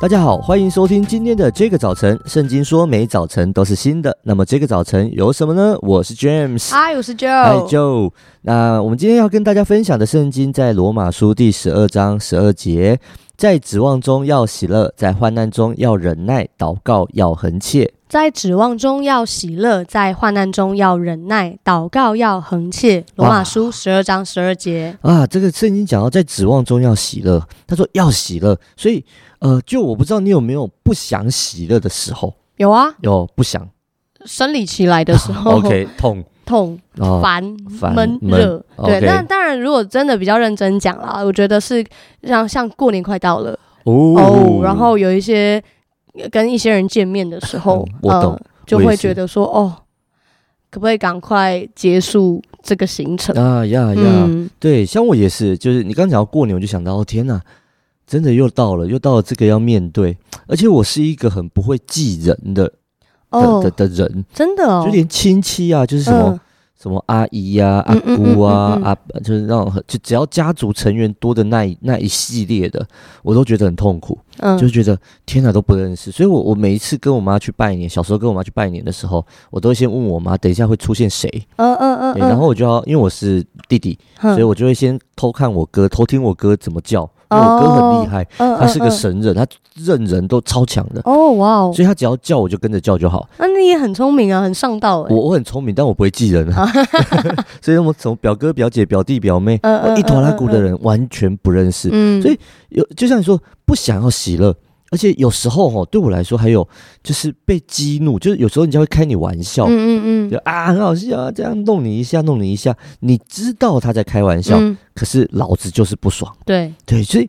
大家好，欢迎收听今天的这个早晨。圣经说每早晨都是新的，那么这个早晨有什么呢？我是 James，嗨，我是 Joe，嗨 Joe。那我们今天要跟大家分享的圣经在罗马书第十二章十二节，在指望中要喜乐，在患难中要忍耐，祷告要恒切。在指望中要喜乐，在患难中要忍耐，祷告要恒切。罗马书十二章十二节啊，这个圣经讲到在指望中要喜乐，他说要喜乐，所以。呃，就我不知道你有没有不想喜乐的时候？有啊，有不想生理期来的时候。OK，痛痛烦烦闷热。对，那当然，如果真的比较认真讲啦，我觉得是像像过年快到了哦，哦，然后有一些跟一些人见面的时候，嗯、我懂、呃，就会觉得说哦，可不可以赶快结束这个行程？啊呀呀？嗯、对，像我也是，就是你刚讲到过年，我就想到，哦天哪！真的又到了，又到了这个要面对，而且我是一个很不会记人的、哦、的的的人，真的哦，就连亲戚啊，就是什么、嗯、什么阿姨呀、啊、阿姑啊、嗯嗯嗯嗯、啊，就是那种就只要家族成员多的那一那一系列的，我都觉得很痛苦，嗯，就觉得天哪都不认识，所以我我每一次跟我妈去拜年，小时候跟我妈去拜年的时候，我都会先问我妈，等一下会出现谁？嗯嗯嗯，然后我就要因为我是弟弟，嗯、所以我就会先偷看我哥，偷听我哥怎么叫。因为我哥很厉害，他是个神人，他认人都超强的。哦，哇哦！所以他只要叫我就跟着叫就好。那你也很聪明啊，很上道哎。我我很聪明，但我不会记人啊。所以我从表哥、表姐、表弟、表妹，我一坨拉鼓的人完全不认识。嗯，所以有就像你说，不想要喜乐。而且有时候哈，对我来说还有就是被激怒，就是有时候人家会开你玩笑，嗯嗯嗯，就啊很好笑啊，这样弄你一下，弄你一下，你知道他在开玩笑，嗯、可是老子就是不爽，对对，所以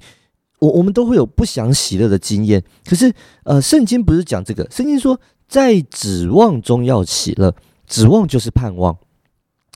我我们都会有不想喜乐的经验。可是呃，圣经不是讲这个，圣经说在指望中要喜乐，指望就是盼望。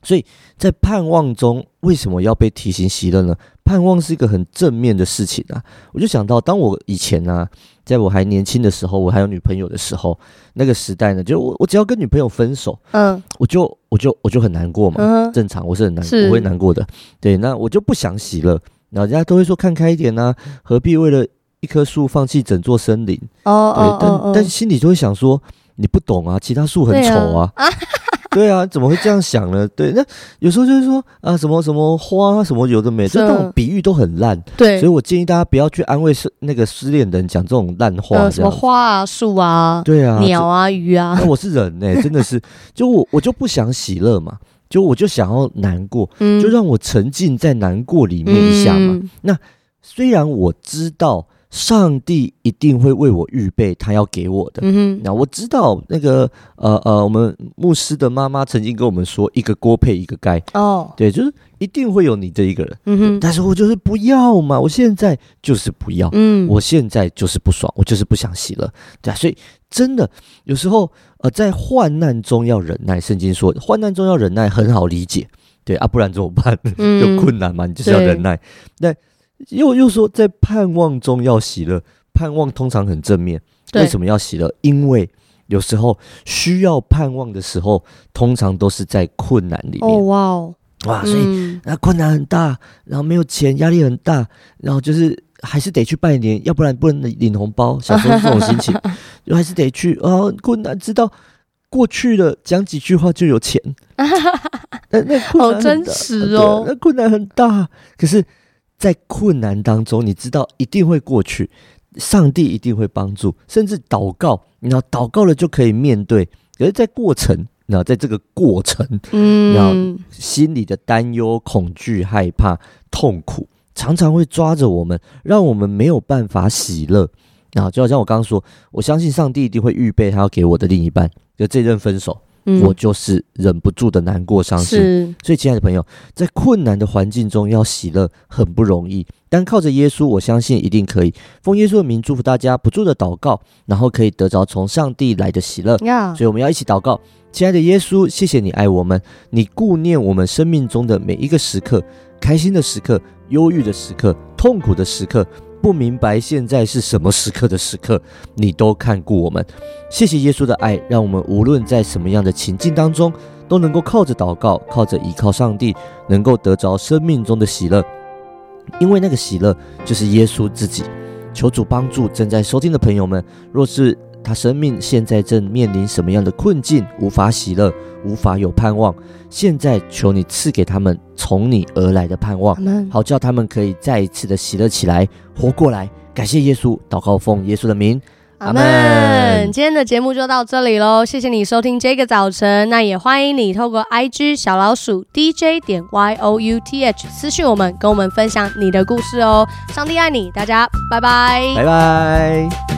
所以在盼望中，为什么要被提醒喜乐呢？盼望是一个很正面的事情啊！我就想到，当我以前呢、啊，在我还年轻的时候，我还有女朋友的时候，那个时代呢，就我我只要跟女朋友分手，嗯，我就我就我就很难过嘛，嗯、正常，我是很难过，我会难过的。对，那我就不想喜乐，然后人家都会说看开一点啊，何必为了一棵树放弃整座森林？哦，对，但、但心里就会想说，你不懂啊，其他树很丑啊。对啊，怎么会这样想呢？对，那有时候就是说啊，什么什么花，什么有的没的，这种比喻都很烂。对，所以我建议大家不要去安慰失那个失恋的人讲这种烂话。呃，什么花啊，树啊，对啊，鸟啊，鱼啊。那我是人呢，真的是，就我我就不想喜乐嘛，就我就想要难过，嗯，就让我沉浸在难过里面一下嘛。嗯，那虽然我知道。上帝一定会为我预备他要给我的。嗯，那我知道那个呃呃，我们牧师的妈妈曾经跟我们说，一个锅配一个盖。哦，对，就是一定会有你这一个人。嗯哼，但是我就是不要嘛，我现在就是不要。嗯，我现在就是不爽，我就是不想洗了。对啊，所以真的有时候呃，在患难中要忍耐。圣经说，患难中要忍耐很好理解。对啊，不然怎么办？有困难嘛，你就是要忍耐。那又又说，在盼望中要喜乐，盼望通常很正面。为什么要喜乐？因为有时候需要盼望的时候，通常都是在困难里面。哦哇哦哇！所以那困难很大，然后没有钱，压力很大，然后就是还是得去拜年，要不然不能领红包。小时候这种心情，就还是得去啊。困难知道过去了，讲几句话就有钱。那那好真实哦，那困难很大，可是。在困难当中，你知道一定会过去，上帝一定会帮助，甚至祷告，然后祷告了就可以面对。可是，在过程，然后在这个过程，嗯，然后心里的担忧、恐惧、害怕、痛苦，常常会抓着我们，让我们没有办法喜乐。然后，就好像我刚刚说，我相信上帝一定会预备他要给我的另一半，就这任分手。嗯、我就是忍不住的难过伤心，所以亲爱的朋友，在困难的环境中要喜乐很不容易，但靠着耶稣，我相信一定可以。奉耶稣的名祝福大家，不住的祷告，然后可以得着从上帝来的喜乐。所以我们要一起祷告，亲爱的耶稣，谢谢你爱我们，你顾念我们生命中的每一个时刻，开心的时刻、忧郁的时刻、痛苦的时刻。不明白现在是什么时刻的时刻，你都看顾我们。谢谢耶稣的爱，让我们无论在什么样的情境当中，都能够靠着祷告，靠着依靠上帝，能够得着生命中的喜乐。因为那个喜乐就是耶稣自己。求主帮助正在收听的朋友们，若是他生命现在正面临什么样的困境，无法喜乐，无法有盼望，现在求你赐给他们从你而来的盼望，好叫他们可以再一次的喜乐起来，活过来。感谢耶稣，祷告奉耶稣的名。阿门。今天的节目就到这里喽，谢谢你收听这个早晨。那也欢迎你透过 IG 小老鼠 DJ 点 YOUTH 私讯我们，跟我们分享你的故事哦。上帝爱你，大家拜拜，拜拜。